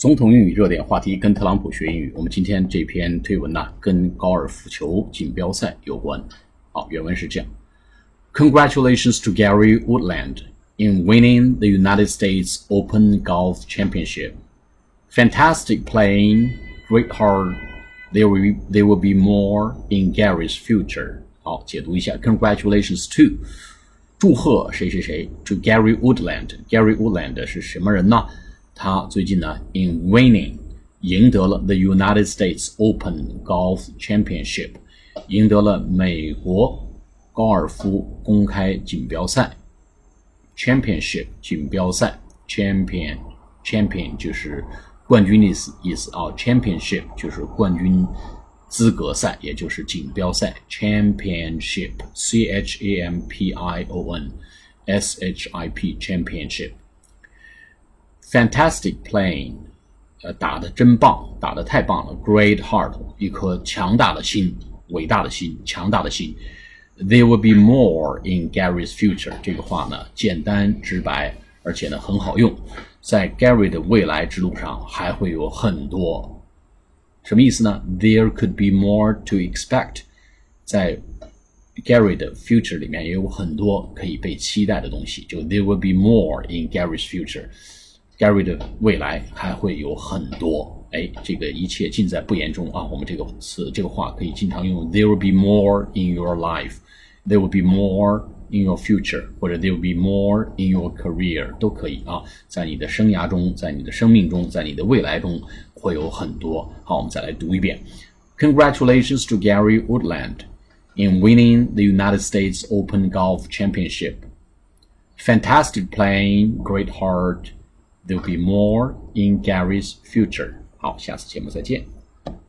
总统英语热点话题，跟特朗普学英语。我们今天这篇推文呢，跟高尔夫球锦标赛有关。好，原文是这样：Congratulations to Gary Woodland in winning the United States Open Golf Championship. Fantastic playing, great heart. There will there will be more in Gary's future. 好，解读一下：Congratulations to，祝贺谁谁谁？To Gary Woodland. Gary Woodland 是什么人呢？ 他最近呢，in winning 赢得了 the United States Open Golf Championship，赢得了美国高尔夫公开锦标赛 Championship 锦标赛 Champion Champion 就是冠军的意思意思啊，Championship 就是冠军资格赛，也就是锦标赛 Championship C H A M P I O N S H I P Championship。Fantastic playing，呃，打的真棒，打的太棒了。Great heart，一颗强大的心，伟大的心，强大的心。There will be more in Gary's future。这个话呢，简单直白，而且呢很好用。在 Gary 的未来之路上，还会有很多。什么意思呢？There could be more to expect。在 Gary 的 future 里面也有很多可以被期待的东西。就 There will be more in Gary's future。Gary 的未来还会有很多，哎，这个一切尽在不言中啊。我们这个词、这个话可以经常用，There will be more in your life, there will be more in your future，或者 There will be more in your career 都可以啊。在你的生涯中，在你的生命中，在你的未来中会有很多。好，我们再来读一遍：Congratulations to Gary Woodland in winning the United States Open Golf Championship. Fantastic playing, great heart. There'll be more in Gary's future. 好，下次节目再见。